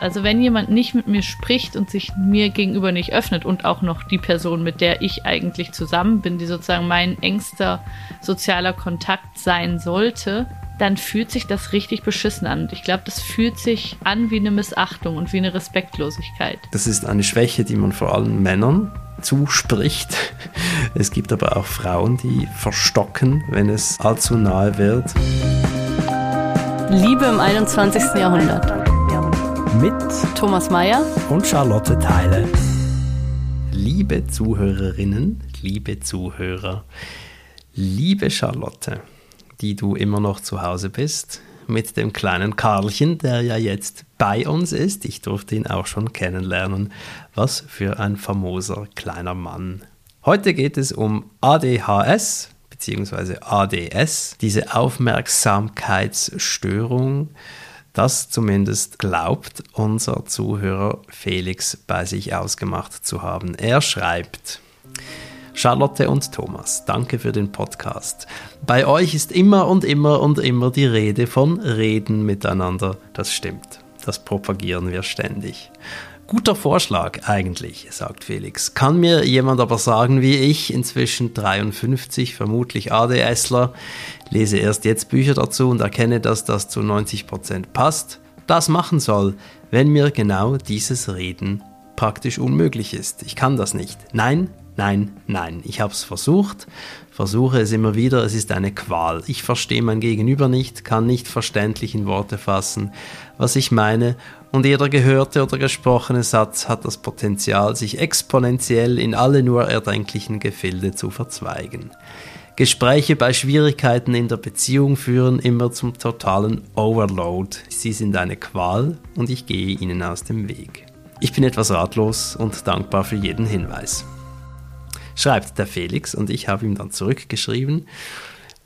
Also wenn jemand nicht mit mir spricht und sich mir gegenüber nicht öffnet und auch noch die Person, mit der ich eigentlich zusammen bin, die sozusagen mein engster sozialer Kontakt sein sollte, dann fühlt sich das richtig beschissen an. Und ich glaube, das fühlt sich an wie eine Missachtung und wie eine Respektlosigkeit. Das ist eine Schwäche, die man vor allem Männern zuspricht. Es gibt aber auch Frauen, die verstocken, wenn es allzu nahe wird. Liebe im 21. Jahrhundert. Mit Thomas Mayer und Charlotte Teile. Liebe Zuhörerinnen, liebe Zuhörer, liebe Charlotte, die du immer noch zu Hause bist, mit dem kleinen Karlchen, der ja jetzt bei uns ist. Ich durfte ihn auch schon kennenlernen. Was für ein famoser kleiner Mann. Heute geht es um ADHS bzw. ADS, diese Aufmerksamkeitsstörung. Das zumindest glaubt unser Zuhörer Felix bei sich ausgemacht zu haben. Er schreibt, Charlotte und Thomas, danke für den Podcast. Bei euch ist immer und immer und immer die Rede von Reden miteinander. Das stimmt. Das propagieren wir ständig. Guter Vorschlag eigentlich, sagt Felix. Kann mir jemand aber sagen, wie ich, inzwischen 53, vermutlich ADSler, lese erst jetzt Bücher dazu und erkenne, dass das zu 90 Prozent passt, das machen soll, wenn mir genau dieses Reden praktisch unmöglich ist. Ich kann das nicht. Nein, Nein, nein, ich habe es versucht, versuche es immer wieder, es ist eine Qual. Ich verstehe mein Gegenüber nicht, kann nicht verständlich in Worte fassen, was ich meine, und jeder gehörte oder gesprochene Satz hat das Potenzial, sich exponentiell in alle nur erdenklichen Gefilde zu verzweigen. Gespräche bei Schwierigkeiten in der Beziehung führen immer zum totalen Overload. Sie sind eine Qual und ich gehe ihnen aus dem Weg. Ich bin etwas ratlos und dankbar für jeden Hinweis schreibt der Felix und ich habe ihm dann zurückgeschrieben,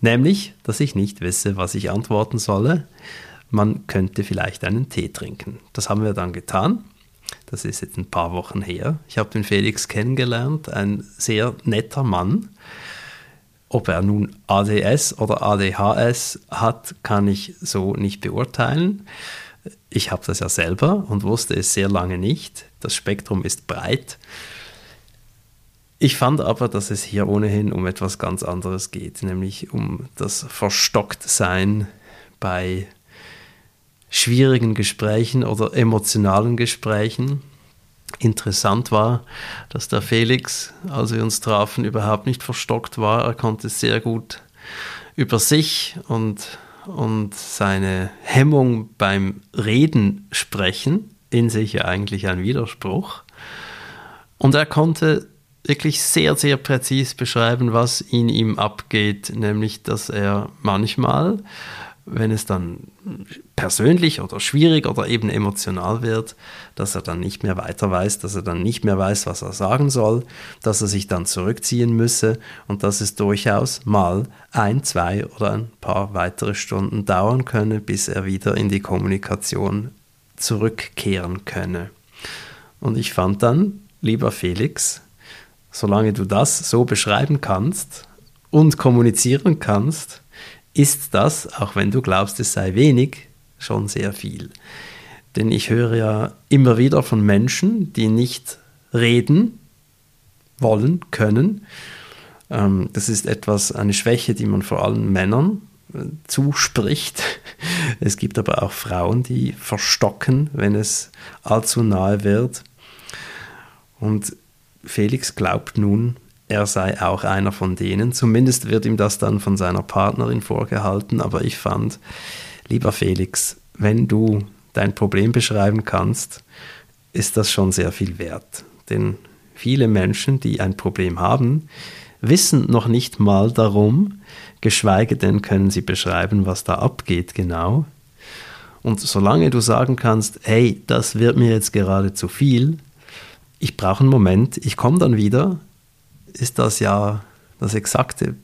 nämlich, dass ich nicht wisse, was ich antworten solle. Man könnte vielleicht einen Tee trinken. Das haben wir dann getan. Das ist jetzt ein paar Wochen her. Ich habe den Felix kennengelernt, ein sehr netter Mann. Ob er nun ADS oder ADHS hat, kann ich so nicht beurteilen. Ich habe das ja selber und wusste es sehr lange nicht. Das Spektrum ist breit. Ich fand aber, dass es hier ohnehin um etwas ganz anderes geht, nämlich um das Verstocktsein bei schwierigen Gesprächen oder emotionalen Gesprächen. Interessant war, dass der Felix, als wir uns trafen, überhaupt nicht verstockt war. Er konnte sehr gut über sich und, und seine Hemmung beim Reden sprechen, in sich ja eigentlich ein Widerspruch. Und er konnte wirklich sehr, sehr präzis beschreiben, was in ihm abgeht, nämlich dass er manchmal, wenn es dann persönlich oder schwierig oder eben emotional wird, dass er dann nicht mehr weiter weiß, dass er dann nicht mehr weiß, was er sagen soll, dass er sich dann zurückziehen müsse und dass es durchaus mal ein, zwei oder ein paar weitere Stunden dauern könne, bis er wieder in die Kommunikation zurückkehren könne. Und ich fand dann, lieber Felix, solange du das so beschreiben kannst und kommunizieren kannst, ist das, auch wenn du glaubst, es sei wenig, schon sehr viel. Denn ich höre ja immer wieder von Menschen, die nicht reden wollen, können. Ähm, das ist etwas, eine Schwäche, die man vor allem Männern äh, zuspricht. Es gibt aber auch Frauen, die verstocken, wenn es allzu nahe wird. Und Felix glaubt nun, er sei auch einer von denen. Zumindest wird ihm das dann von seiner Partnerin vorgehalten. Aber ich fand, lieber Felix, wenn du dein Problem beschreiben kannst, ist das schon sehr viel wert. Denn viele Menschen, die ein Problem haben, wissen noch nicht mal darum, geschweige denn können sie beschreiben, was da abgeht genau. Und solange du sagen kannst, hey, das wird mir jetzt gerade zu viel, ich brauche einen Moment, ich komme dann wieder, ist das ja das exakte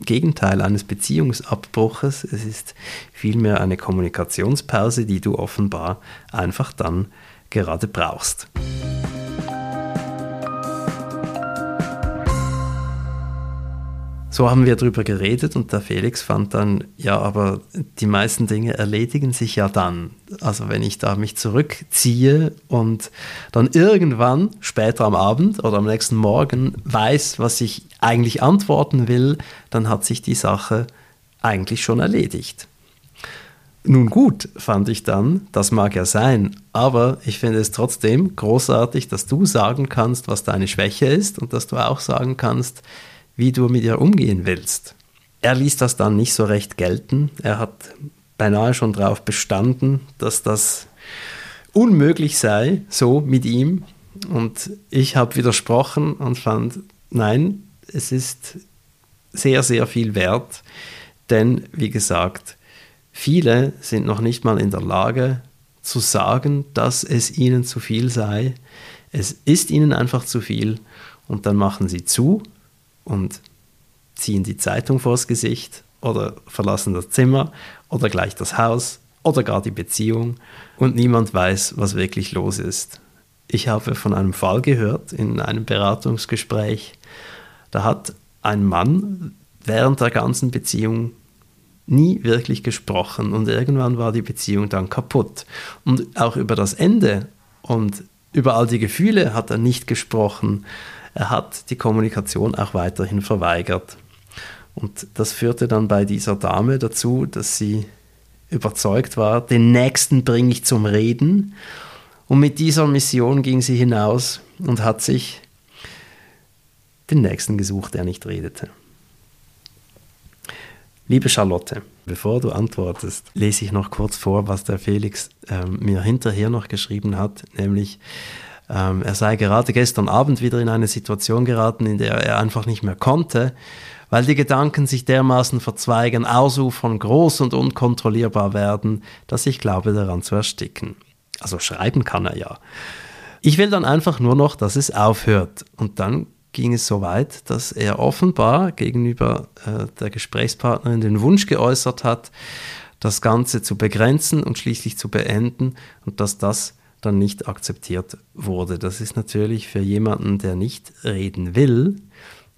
Gegenteil eines Beziehungsabbruches. Es ist vielmehr eine Kommunikationspause, die du offenbar einfach dann gerade brauchst. So haben wir darüber geredet und der Felix fand dann, ja, aber die meisten Dinge erledigen sich ja dann. Also wenn ich da mich zurückziehe und dann irgendwann später am Abend oder am nächsten Morgen weiß, was ich eigentlich antworten will, dann hat sich die Sache eigentlich schon erledigt. Nun gut, fand ich dann, das mag ja sein, aber ich finde es trotzdem großartig, dass du sagen kannst, was deine Schwäche ist und dass du auch sagen kannst, wie du mit ihr umgehen willst. Er ließ das dann nicht so recht gelten. Er hat beinahe schon darauf bestanden, dass das unmöglich sei, so mit ihm. Und ich habe widersprochen und fand, nein, es ist sehr, sehr viel wert. Denn, wie gesagt, viele sind noch nicht mal in der Lage zu sagen, dass es ihnen zu viel sei. Es ist ihnen einfach zu viel und dann machen sie zu und ziehen die Zeitung vors Gesicht oder verlassen das Zimmer oder gleich das Haus oder gar die Beziehung und niemand weiß, was wirklich los ist. Ich habe von einem Fall gehört in einem Beratungsgespräch, da hat ein Mann während der ganzen Beziehung nie wirklich gesprochen und irgendwann war die Beziehung dann kaputt. Und auch über das Ende und über all die Gefühle hat er nicht gesprochen. Er hat die Kommunikation auch weiterhin verweigert. Und das führte dann bei dieser Dame dazu, dass sie überzeugt war, den Nächsten bringe ich zum Reden. Und mit dieser Mission ging sie hinaus und hat sich den Nächsten gesucht, der nicht redete. Liebe Charlotte, bevor du antwortest, lese ich noch kurz vor, was der Felix äh, mir hinterher noch geschrieben hat, nämlich ähm, er sei gerade gestern Abend wieder in eine Situation geraten, in der er einfach nicht mehr konnte, weil die Gedanken sich dermaßen verzweigen, ausufern, groß und unkontrollierbar werden, dass ich glaube daran zu ersticken. Also schreiben kann er ja. Ich will dann einfach nur noch, dass es aufhört. Und dann ging es so weit, dass er offenbar gegenüber äh, der Gesprächspartnerin den Wunsch geäußert hat, das Ganze zu begrenzen und schließlich zu beenden und dass das dann nicht akzeptiert wurde. Das ist natürlich für jemanden, der nicht reden will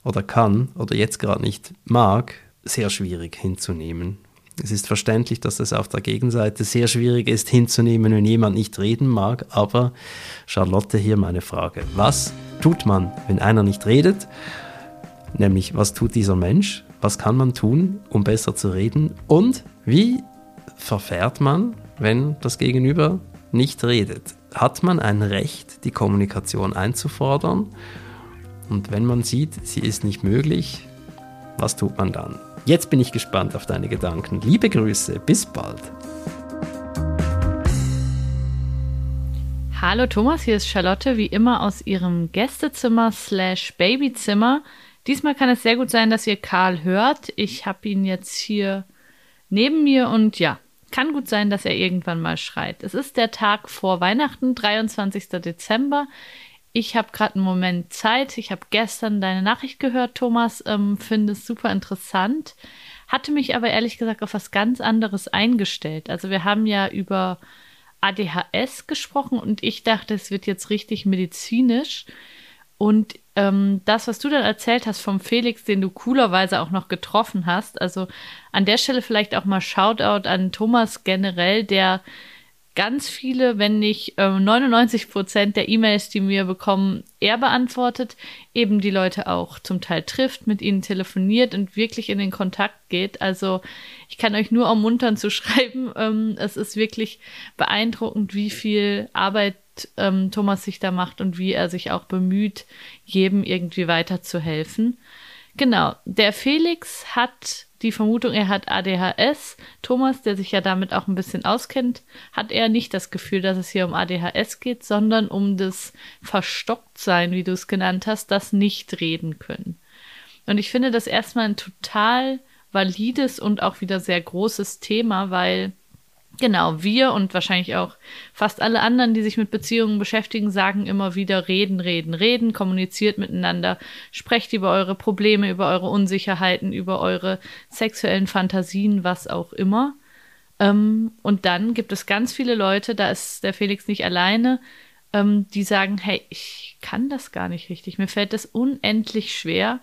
oder kann oder jetzt gerade nicht mag, sehr schwierig hinzunehmen. Es ist verständlich, dass das auf der Gegenseite sehr schwierig ist hinzunehmen, wenn jemand nicht reden mag, aber Charlotte hier meine Frage. Was tut man, wenn einer nicht redet? Nämlich, was tut dieser Mensch? Was kann man tun, um besser zu reden? Und wie verfährt man, wenn das Gegenüber nicht redet, hat man ein Recht, die Kommunikation einzufordern. Und wenn man sieht, sie ist nicht möglich, was tut man dann? Jetzt bin ich gespannt auf deine Gedanken. Liebe Grüße, bis bald. Hallo Thomas, hier ist Charlotte, wie immer aus ihrem Gästezimmer slash Babyzimmer. Diesmal kann es sehr gut sein, dass ihr Karl hört. Ich habe ihn jetzt hier neben mir und ja, kann gut sein, dass er irgendwann mal schreit. Es ist der Tag vor Weihnachten, 23. Dezember. Ich habe gerade einen Moment Zeit. Ich habe gestern deine Nachricht gehört, Thomas. Ähm, Finde es super interessant. Hatte mich aber ehrlich gesagt auf was ganz anderes eingestellt. Also wir haben ja über ADHS gesprochen und ich dachte, es wird jetzt richtig medizinisch. Und ähm, das, was du dann erzählt hast vom Felix, den du coolerweise auch noch getroffen hast, also an der Stelle vielleicht auch mal Shoutout an Thomas generell, der ganz viele, wenn nicht äh, 99 Prozent der E-Mails, die wir bekommen, er beantwortet, eben die Leute auch zum Teil trifft, mit ihnen telefoniert und wirklich in den Kontakt geht. Also ich kann euch nur ermuntern zu schreiben. Ähm, es ist wirklich beeindruckend, wie viel Arbeit ähm, Thomas sich da macht und wie er sich auch bemüht, jedem irgendwie weiterzuhelfen. Genau, der Felix hat die Vermutung, er hat ADHS. Thomas, der sich ja damit auch ein bisschen auskennt, hat eher nicht das Gefühl, dass es hier um ADHS geht, sondern um das Verstocktsein, wie du es genannt hast, das nicht reden können. Und ich finde das erstmal ein total valides und auch wieder sehr großes Thema, weil Genau, wir und wahrscheinlich auch fast alle anderen, die sich mit Beziehungen beschäftigen, sagen immer wieder reden, reden, reden, kommuniziert miteinander, sprecht über eure Probleme, über eure Unsicherheiten, über eure sexuellen Fantasien, was auch immer. Ähm, und dann gibt es ganz viele Leute, da ist der Felix nicht alleine, ähm, die sagen, hey, ich kann das gar nicht richtig, mir fällt das unendlich schwer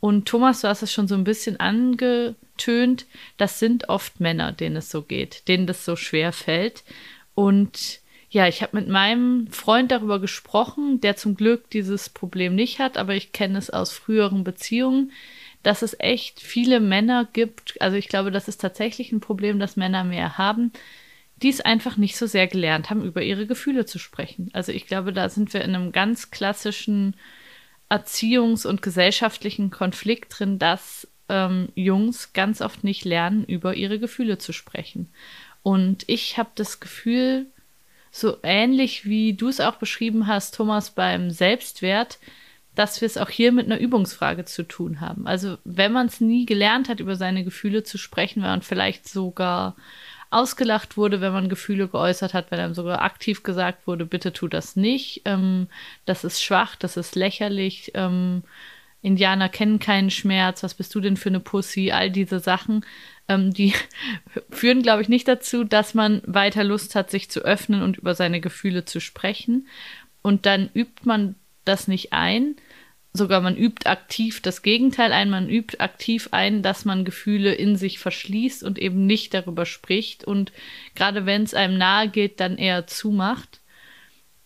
Und Thomas, du hast es schon so ein bisschen angetönt, das sind oft Männer, denen es so geht, denen das so schwer fällt. Und ja, ich habe mit meinem Freund darüber gesprochen, der zum Glück dieses Problem nicht hat, aber ich kenne es aus früheren Beziehungen, dass es echt viele Männer gibt. Also ich glaube, das ist tatsächlich ein Problem, das Männer mehr haben, die es einfach nicht so sehr gelernt haben, über ihre Gefühle zu sprechen. Also ich glaube, da sind wir in einem ganz klassischen Erziehungs- und gesellschaftlichen Konflikt drin, dass ähm, Jungs ganz oft nicht lernen, über ihre Gefühle zu sprechen. Und ich habe das Gefühl, so ähnlich wie du es auch beschrieben hast, Thomas, beim Selbstwert, dass wir es auch hier mit einer Übungsfrage zu tun haben. Also wenn man es nie gelernt hat, über seine Gefühle zu sprechen, weil man vielleicht sogar ausgelacht wurde, wenn man Gefühle geäußert hat, wenn einem sogar aktiv gesagt wurde, bitte tu das nicht, ähm, das ist schwach, das ist lächerlich, ähm, Indianer kennen keinen Schmerz, was bist du denn für eine Pussy, all diese Sachen, ähm, die führen, glaube ich, nicht dazu, dass man weiter Lust hat, sich zu öffnen und über seine Gefühle zu sprechen. Und dann übt man das nicht ein, sogar man übt aktiv das Gegenteil ein, man übt aktiv ein, dass man Gefühle in sich verschließt und eben nicht darüber spricht und gerade wenn es einem nahe geht, dann eher zumacht.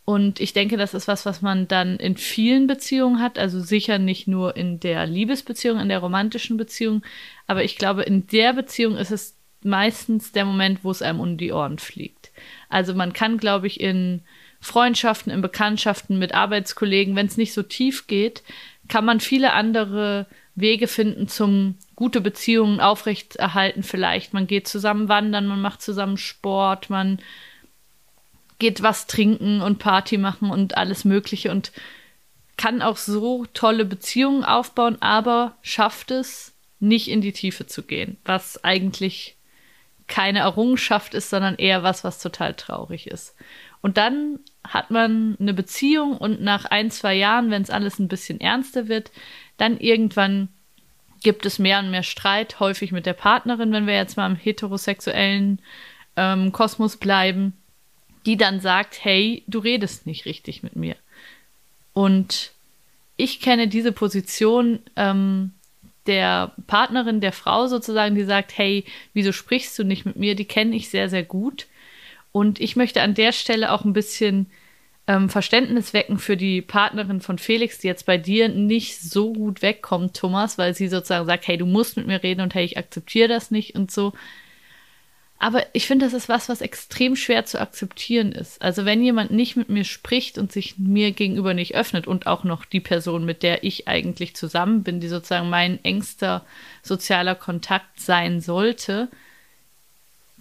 Und ich denke, das ist was, was man dann in vielen Beziehungen hat, also sicher nicht nur in der Liebesbeziehung, in der romantischen Beziehung, aber ich glaube, in der Beziehung ist es meistens der Moment, wo es einem um die Ohren fliegt. Also man kann, glaube ich, in Freundschaften, in Bekanntschaften mit Arbeitskollegen, wenn es nicht so tief geht, kann man viele andere Wege finden zum gute Beziehungen aufrechterhalten vielleicht. Man geht zusammen wandern, man macht zusammen Sport, man geht was trinken und Party machen und alles Mögliche und kann auch so tolle Beziehungen aufbauen, aber schafft es nicht in die Tiefe zu gehen, was eigentlich keine Errungenschaft ist, sondern eher was, was total traurig ist. Und dann hat man eine Beziehung und nach ein, zwei Jahren, wenn es alles ein bisschen ernster wird, dann irgendwann gibt es mehr und mehr Streit, häufig mit der Partnerin, wenn wir jetzt mal im heterosexuellen ähm, Kosmos bleiben, die dann sagt, hey, du redest nicht richtig mit mir. Und ich kenne diese Position ähm, der Partnerin, der Frau sozusagen, die sagt, hey, wieso sprichst du nicht mit mir? Die kenne ich sehr, sehr gut. Und ich möchte an der Stelle auch ein bisschen ähm, Verständnis wecken für die Partnerin von Felix, die jetzt bei dir nicht so gut wegkommt, Thomas, weil sie sozusagen sagt, hey, du musst mit mir reden und hey, ich akzeptiere das nicht und so. Aber ich finde, das ist was, was extrem schwer zu akzeptieren ist. Also wenn jemand nicht mit mir spricht und sich mir gegenüber nicht öffnet und auch noch die Person, mit der ich eigentlich zusammen bin, die sozusagen mein engster sozialer Kontakt sein sollte,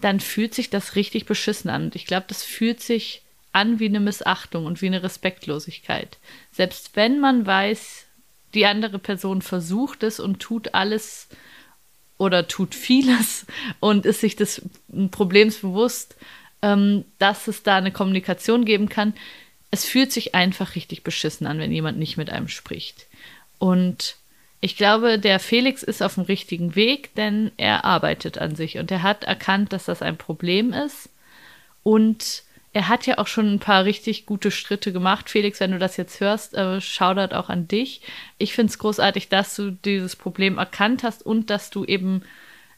dann fühlt sich das richtig beschissen an. Und ich glaube, das fühlt sich an wie eine Missachtung und wie eine Respektlosigkeit. Selbst wenn man weiß, die andere Person versucht es und tut alles, oder tut vieles und ist sich des Problems bewusst, ähm, dass es da eine Kommunikation geben kann. Es fühlt sich einfach richtig beschissen an, wenn jemand nicht mit einem spricht. Und ich glaube, der Felix ist auf dem richtigen Weg, denn er arbeitet an sich und er hat erkannt, dass das ein Problem ist. Und er hat ja auch schon ein paar richtig gute Schritte gemacht. Felix, wenn du das jetzt hörst, äh, Shoutout auch an dich. Ich finde es großartig, dass du dieses Problem erkannt hast und dass du eben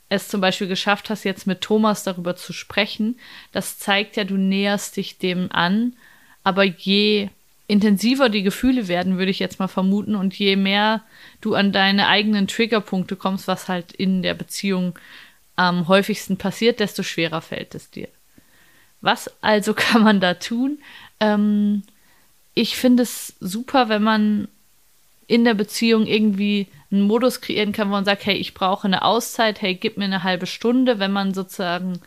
es zum Beispiel geschafft hast, jetzt mit Thomas darüber zu sprechen. Das zeigt ja, du näherst dich dem an. Aber je intensiver die Gefühle werden, würde ich jetzt mal vermuten, und je mehr du an deine eigenen Triggerpunkte kommst, was halt in der Beziehung am häufigsten passiert, desto schwerer fällt es dir. Was also kann man da tun? Ähm, ich finde es super, wenn man in der Beziehung irgendwie einen Modus kreieren kann, wo man sagt, hey, ich brauche eine Auszeit, hey, gib mir eine halbe Stunde, wenn man sozusagen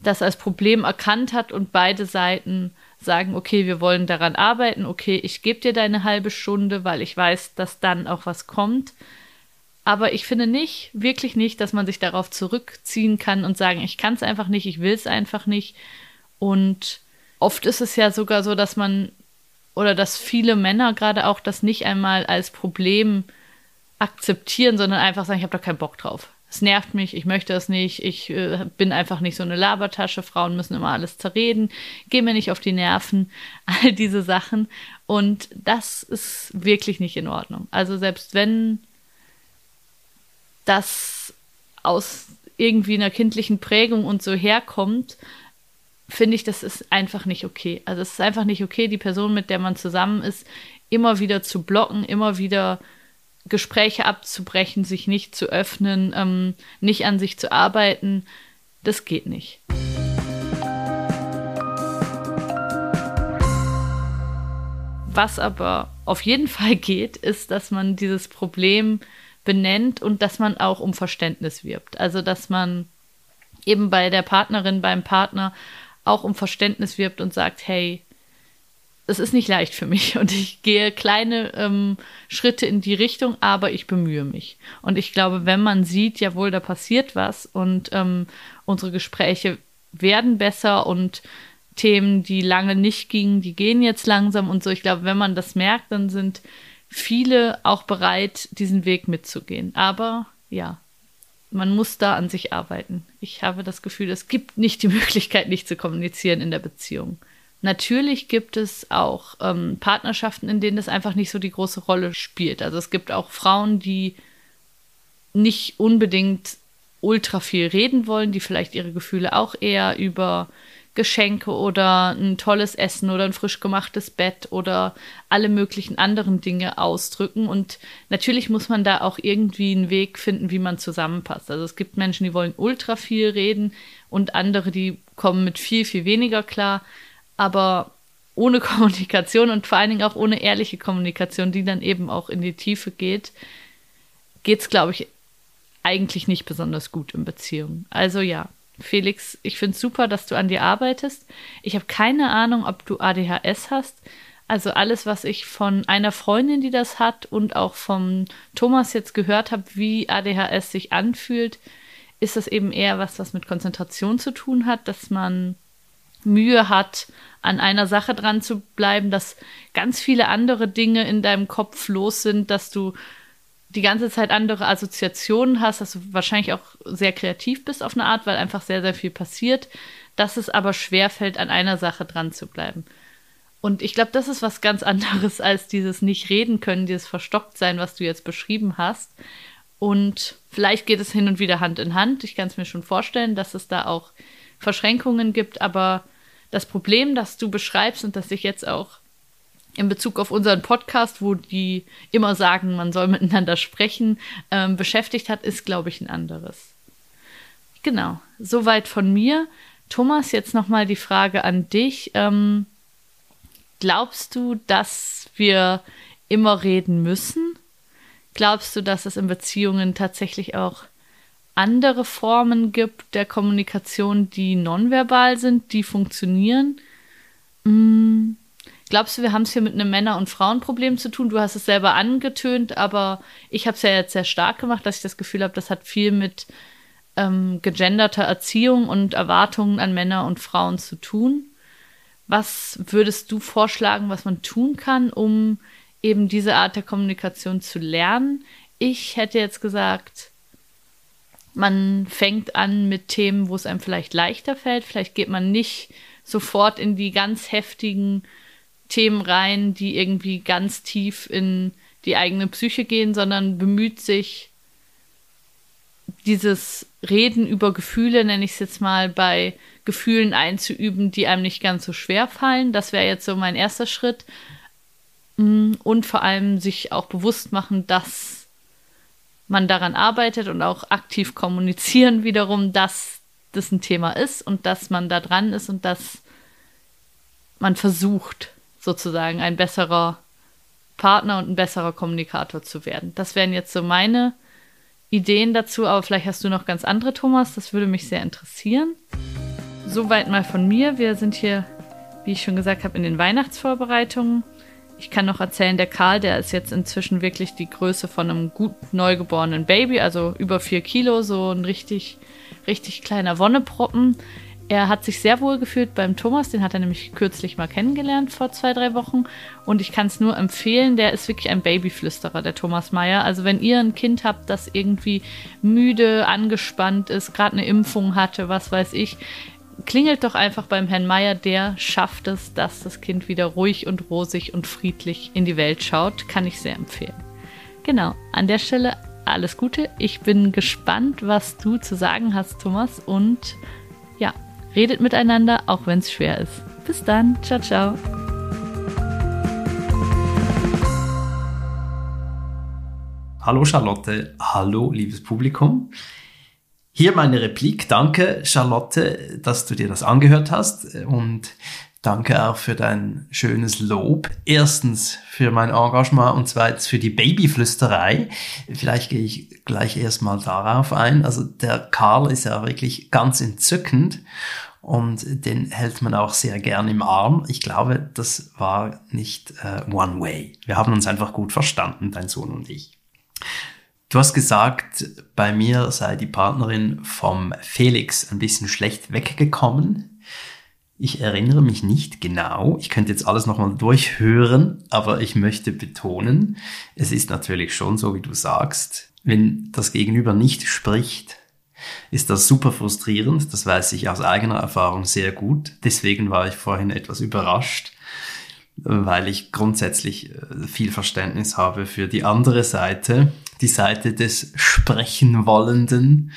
das als Problem erkannt hat und beide Seiten sagen, okay, wir wollen daran arbeiten, okay, ich gebe dir deine halbe Stunde, weil ich weiß, dass dann auch was kommt. Aber ich finde nicht, wirklich nicht, dass man sich darauf zurückziehen kann und sagen, ich kann es einfach nicht, ich will es einfach nicht. Und oft ist es ja sogar so, dass man oder dass viele Männer gerade auch das nicht einmal als Problem akzeptieren, sondern einfach sagen, ich habe da keinen Bock drauf. Es nervt mich, ich möchte es nicht, ich äh, bin einfach nicht so eine Labertasche, Frauen müssen immer alles zerreden, geh mir nicht auf die Nerven, all diese Sachen. Und das ist wirklich nicht in Ordnung. Also selbst wenn das aus irgendwie einer kindlichen Prägung und so herkommt, finde ich, das ist einfach nicht okay. Also es ist einfach nicht okay, die Person, mit der man zusammen ist, immer wieder zu blocken, immer wieder Gespräche abzubrechen, sich nicht zu öffnen, ähm, nicht an sich zu arbeiten. Das geht nicht. Was aber auf jeden Fall geht, ist, dass man dieses Problem benennt und dass man auch um Verständnis wirbt. Also, dass man eben bei der Partnerin, beim Partner auch um Verständnis wirbt und sagt, hey, es ist nicht leicht für mich und ich gehe kleine ähm, Schritte in die Richtung, aber ich bemühe mich. Und ich glaube, wenn man sieht, jawohl, da passiert was und ähm, unsere Gespräche werden besser und Themen, die lange nicht gingen, die gehen jetzt langsam und so. Ich glaube, wenn man das merkt, dann sind viele auch bereit, diesen Weg mitzugehen. Aber ja, man muss da an sich arbeiten. Ich habe das Gefühl, es gibt nicht die Möglichkeit, nicht zu kommunizieren in der Beziehung. Natürlich gibt es auch ähm, Partnerschaften, in denen das einfach nicht so die große Rolle spielt. Also es gibt auch Frauen, die nicht unbedingt ultra viel reden wollen, die vielleicht ihre Gefühle auch eher über Geschenke oder ein tolles Essen oder ein frisch gemachtes Bett oder alle möglichen anderen Dinge ausdrücken. Und natürlich muss man da auch irgendwie einen Weg finden, wie man zusammenpasst. Also es gibt Menschen, die wollen ultra viel reden und andere, die kommen mit viel, viel weniger klar. Aber ohne Kommunikation und vor allen Dingen auch ohne ehrliche Kommunikation, die dann eben auch in die Tiefe geht, geht es, glaube ich, eigentlich nicht besonders gut in Beziehungen. Also ja, Felix, ich finde es super, dass du an dir arbeitest. Ich habe keine Ahnung, ob du ADHS hast. Also alles, was ich von einer Freundin, die das hat und auch vom Thomas jetzt gehört habe, wie ADHS sich anfühlt, ist das eben eher was, was mit Konzentration zu tun hat, dass man Mühe hat, an einer Sache dran zu bleiben, dass ganz viele andere Dinge in deinem Kopf los sind, dass du die ganze Zeit andere Assoziationen hast, dass du wahrscheinlich auch sehr kreativ bist auf eine Art, weil einfach sehr, sehr viel passiert, dass es aber schwerfällt, an einer Sache dran zu bleiben. Und ich glaube, das ist was ganz anderes als dieses nicht reden können, dieses verstockt sein, was du jetzt beschrieben hast. Und vielleicht geht es hin und wieder Hand in Hand. Ich kann es mir schon vorstellen, dass es da auch Verschränkungen gibt, aber das Problem, das du beschreibst und das ich jetzt auch in Bezug auf unseren Podcast, wo die immer sagen, man soll miteinander sprechen, ähm, beschäftigt hat, ist, glaube ich, ein anderes. Genau, soweit von mir. Thomas, jetzt nochmal die Frage an dich. Ähm, glaubst du, dass wir immer reden müssen? Glaubst du, dass es in Beziehungen tatsächlich auch andere Formen gibt der Kommunikation, die nonverbal sind, die funktionieren? Hm Glaubst du, wir haben es hier mit einem Männer- und Frauenproblem zu tun? Du hast es selber angetönt, aber ich habe es ja jetzt sehr stark gemacht, dass ich das Gefühl habe, das hat viel mit ähm, gegenderter Erziehung und Erwartungen an Männer und Frauen zu tun. Was würdest du vorschlagen, was man tun kann, um eben diese Art der Kommunikation zu lernen? Ich hätte jetzt gesagt, man fängt an mit Themen, wo es einem vielleicht leichter fällt. Vielleicht geht man nicht sofort in die ganz heftigen Themen rein, die irgendwie ganz tief in die eigene Psyche gehen, sondern bemüht sich, dieses Reden über Gefühle, nenne ich es jetzt mal, bei Gefühlen einzuüben, die einem nicht ganz so schwer fallen. Das wäre jetzt so mein erster Schritt. Mm, und vor allem sich auch bewusst machen, dass man daran arbeitet und auch aktiv kommunizieren wiederum, dass das ein Thema ist und dass man da dran ist und dass man versucht, sozusagen ein besserer Partner und ein besserer Kommunikator zu werden. Das wären jetzt so meine Ideen dazu, aber vielleicht hast du noch ganz andere, Thomas. Das würde mich sehr interessieren. Soweit mal von mir. Wir sind hier, wie ich schon gesagt habe, in den Weihnachtsvorbereitungen. Ich kann noch erzählen, der Karl, der ist jetzt inzwischen wirklich die Größe von einem gut neugeborenen Baby, also über vier Kilo, so ein richtig, richtig kleiner Wonneproppen. Er hat sich sehr wohl gefühlt beim Thomas, den hat er nämlich kürzlich mal kennengelernt vor zwei, drei Wochen. Und ich kann es nur empfehlen, der ist wirklich ein Babyflüsterer, der Thomas Meyer. Also wenn ihr ein Kind habt, das irgendwie müde, angespannt ist, gerade eine Impfung hatte, was weiß ich, klingelt doch einfach beim Herrn Meyer, der schafft es, dass das Kind wieder ruhig und rosig und friedlich in die Welt schaut. Kann ich sehr empfehlen. Genau, an der Stelle alles Gute. Ich bin gespannt, was du zu sagen hast, Thomas. Und ja, redet miteinander, auch wenn es schwer ist. Bis dann. Ciao, ciao. Hallo Charlotte, hallo liebes Publikum. Hier meine Replik. Danke Charlotte, dass du dir das angehört hast und danke auch für dein schönes Lob. Erstens für mein Engagement und zweitens für die Babyflüsterei. Vielleicht gehe ich gleich erstmal darauf ein. Also der Karl ist ja wirklich ganz entzückend und den hält man auch sehr gern im Arm. Ich glaube, das war nicht äh, one way. Wir haben uns einfach gut verstanden, dein Sohn und ich. Du hast gesagt, bei mir sei die Partnerin vom Felix ein bisschen schlecht weggekommen. Ich erinnere mich nicht genau. Ich könnte jetzt alles nochmal durchhören, aber ich möchte betonen, es ist natürlich schon so, wie du sagst. Wenn das Gegenüber nicht spricht, ist das super frustrierend. Das weiß ich aus eigener Erfahrung sehr gut. Deswegen war ich vorhin etwas überrascht, weil ich grundsätzlich äh, viel Verständnis habe für die andere Seite, die Seite des Sprechen wollenden.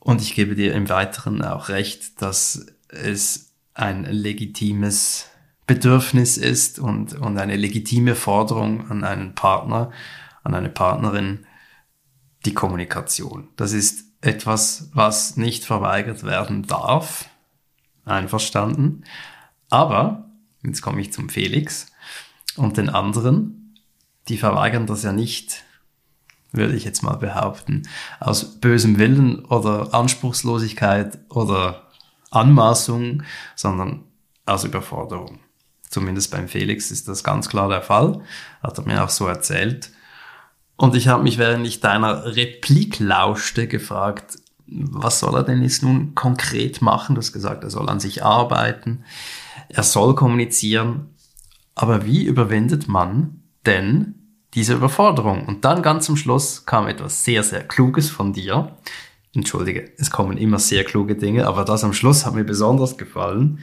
Und ich gebe dir im Weiteren auch recht, dass es ein legitimes Bedürfnis ist und, und eine legitime Forderung an einen Partner, an eine Partnerin, die Kommunikation. Das ist etwas, was nicht verweigert werden darf. Einverstanden. Aber Jetzt komme ich zum Felix und den anderen. Die verweigern das ja nicht, würde ich jetzt mal behaupten, aus bösem Willen oder Anspruchslosigkeit oder Anmaßung, sondern aus Überforderung. Zumindest beim Felix ist das ganz klar der Fall, hat er mir auch so erzählt. Und ich habe mich, während ich deiner Replik lauschte, gefragt, was soll er denn jetzt nun konkret machen? Du hast gesagt, er soll an sich arbeiten er soll kommunizieren, aber wie überwindet man denn diese Überforderung? Und dann ganz zum Schluss kam etwas sehr, sehr Kluges von dir. Entschuldige, es kommen immer sehr kluge Dinge, aber das am Schluss hat mir besonders gefallen.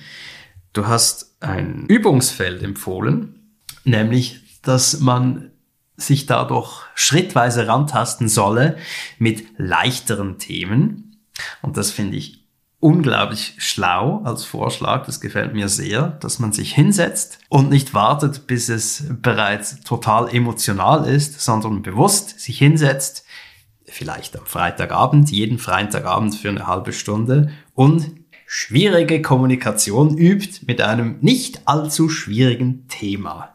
Du hast ein Übungsfeld empfohlen, nämlich, dass man sich dadurch schrittweise rantasten solle mit leichteren Themen. Und das finde ich unglaublich schlau als Vorschlag. Das gefällt mir sehr, dass man sich hinsetzt und nicht wartet, bis es bereits total emotional ist, sondern bewusst sich hinsetzt, vielleicht am Freitagabend, jeden Freitagabend für eine halbe Stunde und schwierige Kommunikation übt mit einem nicht allzu schwierigen Thema.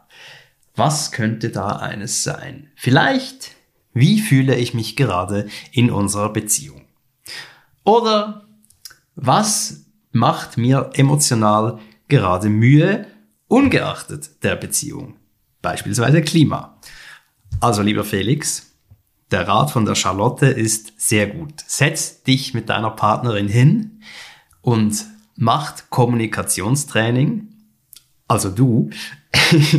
Was könnte da eines sein? Vielleicht, wie fühle ich mich gerade in unserer Beziehung? Oder was macht mir emotional gerade Mühe, ungeachtet der Beziehung? Beispielsweise Klima. Also lieber Felix, der Rat von der Charlotte ist sehr gut. Setz dich mit deiner Partnerin hin und macht Kommunikationstraining. Also du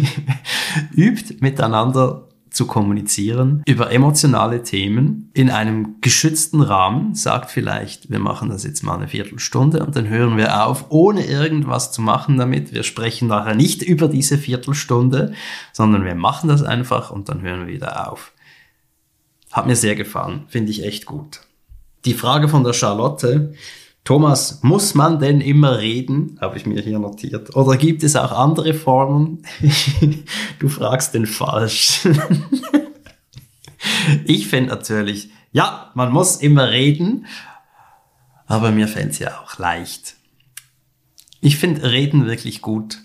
übt miteinander zu kommunizieren über emotionale Themen in einem geschützten Rahmen, sagt vielleicht, wir machen das jetzt mal eine Viertelstunde und dann hören wir auf, ohne irgendwas zu machen damit. Wir sprechen nachher nicht über diese Viertelstunde, sondern wir machen das einfach und dann hören wir wieder auf. Hat mir sehr gefallen, finde ich echt gut. Die Frage von der Charlotte, Thomas, muss man denn immer reden? Habe ich mir hier notiert. Oder gibt es auch andere Formen? du fragst den falsch. ich finde natürlich, ja, man muss immer reden, aber mir fällt es ja auch leicht. Ich finde Reden wirklich gut.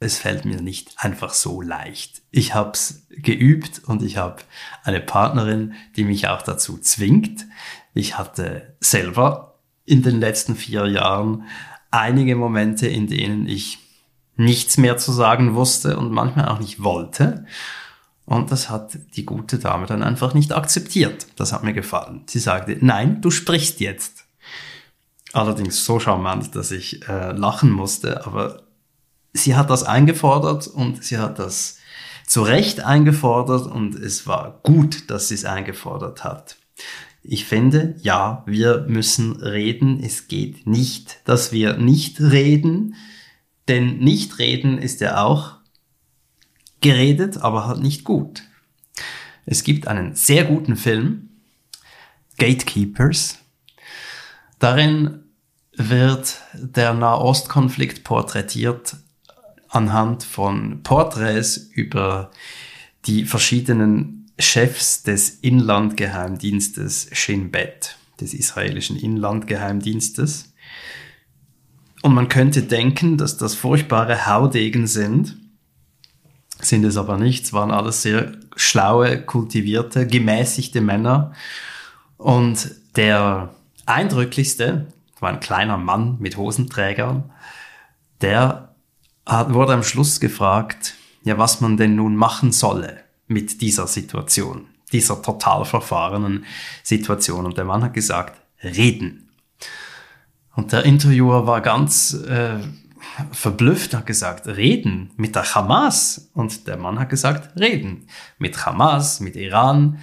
Es fällt mir nicht einfach so leicht. Ich habe es geübt und ich habe eine Partnerin, die mich auch dazu zwingt. Ich hatte selber in den letzten vier Jahren einige Momente, in denen ich nichts mehr zu sagen wusste und manchmal auch nicht wollte. Und das hat die gute Dame dann einfach nicht akzeptiert. Das hat mir gefallen. Sie sagte, nein, du sprichst jetzt. Allerdings so charmant, dass ich äh, lachen musste, aber sie hat das eingefordert und sie hat das zu Recht eingefordert und es war gut, dass sie es eingefordert hat. Ich finde, ja, wir müssen reden. Es geht nicht, dass wir nicht reden, denn nicht reden ist ja auch geredet, aber halt nicht gut. Es gibt einen sehr guten Film, Gatekeepers. Darin wird der Nahostkonflikt porträtiert anhand von Porträts über die verschiedenen Chefs des Inlandgeheimdienstes Shin Bet, des israelischen Inlandgeheimdienstes. Und man könnte denken, dass das furchtbare Haudegen sind, sind es aber nicht. Es waren alles sehr schlaue, kultivierte, gemäßigte Männer. Und der eindrücklichste war ein kleiner Mann mit Hosenträgern, der hat, wurde am Schluss gefragt, ja, was man denn nun machen solle mit dieser Situation, dieser total verfahrenen Situation. Und der Mann hat gesagt, reden. Und der Interviewer war ganz äh, verblüfft, hat gesagt, reden mit der Hamas. Und der Mann hat gesagt, reden mit Hamas, mit Iran.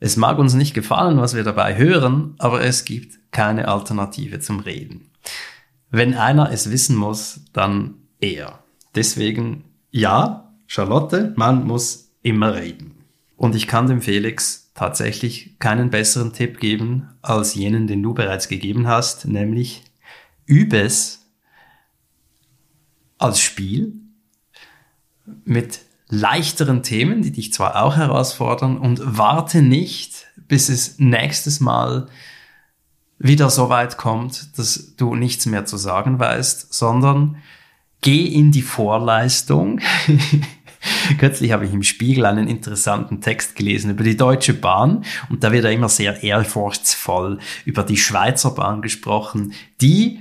Es mag uns nicht gefallen, was wir dabei hören, aber es gibt keine Alternative zum Reden. Wenn einer es wissen muss, dann er. Deswegen ja, Charlotte, man muss immer reden. Und ich kann dem Felix tatsächlich keinen besseren Tipp geben als jenen, den du bereits gegeben hast, nämlich übe es als Spiel mit leichteren Themen, die dich zwar auch herausfordern und warte nicht, bis es nächstes Mal wieder so weit kommt, dass du nichts mehr zu sagen weißt, sondern geh in die Vorleistung. Kürzlich habe ich im Spiegel einen interessanten Text gelesen über die Deutsche Bahn und da wird ja immer sehr ehrfurchtsvoll über die Schweizer Bahn gesprochen, die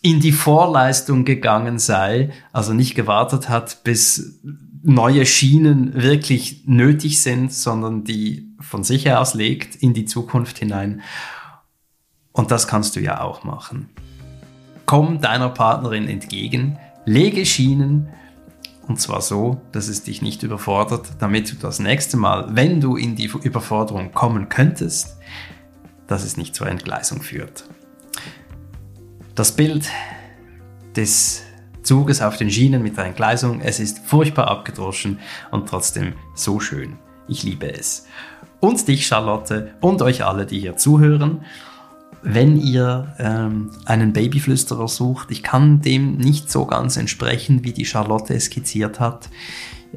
in die Vorleistung gegangen sei, also nicht gewartet hat, bis neue Schienen wirklich nötig sind, sondern die von sich aus legt in die Zukunft hinein. Und das kannst du ja auch machen. Komm deiner Partnerin entgegen, lege Schienen und zwar so, dass es dich nicht überfordert, damit du das nächste Mal, wenn du in die Überforderung kommen könntest, dass es nicht zur Entgleisung führt. Das Bild des Zuges auf den Schienen mit der Entgleisung, es ist furchtbar abgedroschen und trotzdem so schön. Ich liebe es. Und dich, Charlotte, und euch alle, die hier zuhören. Wenn ihr ähm, einen Babyflüsterer sucht, ich kann dem nicht so ganz entsprechen, wie die Charlotte skizziert hat.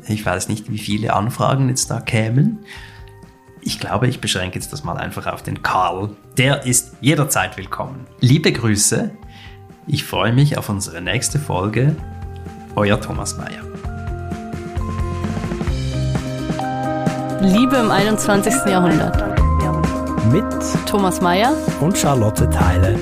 Ich weiß nicht, wie viele Anfragen jetzt da kämen. Ich glaube, ich beschränke jetzt das mal einfach auf den Karl. Der ist jederzeit willkommen. Liebe Grüße, ich freue mich auf unsere nächste Folge. Euer Thomas Mayer. Liebe im 21. Jahrhundert. Mit Thomas Mayer und Charlotte Teile.